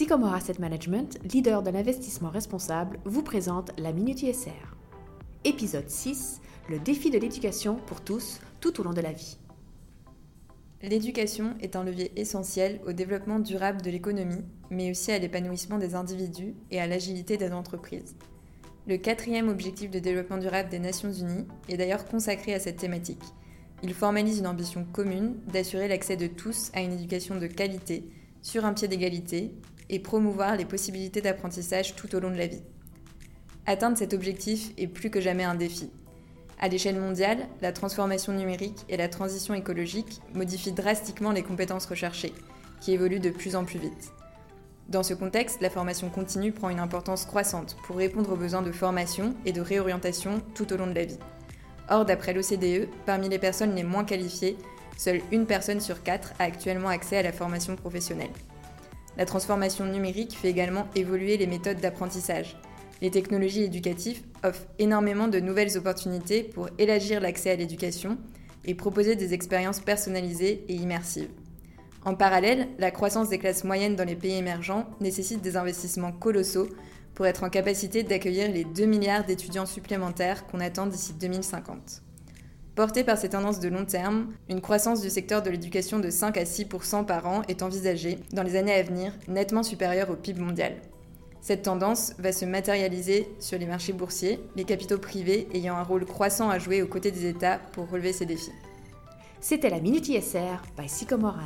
Sycomore Asset Management, leader de l'investissement responsable, vous présente la Minute ISR. Épisode 6, le défi de l'éducation pour tous tout au long de la vie. L'éducation est un levier essentiel au développement durable de l'économie, mais aussi à l'épanouissement des individus et à l'agilité des entreprises. Le quatrième objectif de développement durable des Nations Unies est d'ailleurs consacré à cette thématique. Il formalise une ambition commune d'assurer l'accès de tous à une éducation de qualité, sur un pied d'égalité, et promouvoir les possibilités d'apprentissage tout au long de la vie. Atteindre cet objectif est plus que jamais un défi. À l'échelle mondiale, la transformation numérique et la transition écologique modifient drastiquement les compétences recherchées, qui évoluent de plus en plus vite. Dans ce contexte, la formation continue prend une importance croissante pour répondre aux besoins de formation et de réorientation tout au long de la vie. Or, d'après l'OCDE, parmi les personnes les moins qualifiées, seule une personne sur quatre a actuellement accès à la formation professionnelle. La transformation numérique fait également évoluer les méthodes d'apprentissage. Les technologies éducatives offrent énormément de nouvelles opportunités pour élargir l'accès à l'éducation et proposer des expériences personnalisées et immersives. En parallèle, la croissance des classes moyennes dans les pays émergents nécessite des investissements colossaux pour être en capacité d'accueillir les 2 milliards d'étudiants supplémentaires qu'on attend d'ici 2050. Portée par ces tendances de long terme, une croissance du secteur de l'éducation de 5 à 6% par an est envisagée dans les années à venir, nettement supérieure au PIB mondial. Cette tendance va se matérialiser sur les marchés boursiers, les capitaux privés ayant un rôle croissant à jouer aux côtés des États pour relever ces défis. C'était la Minute ISR by Sycomore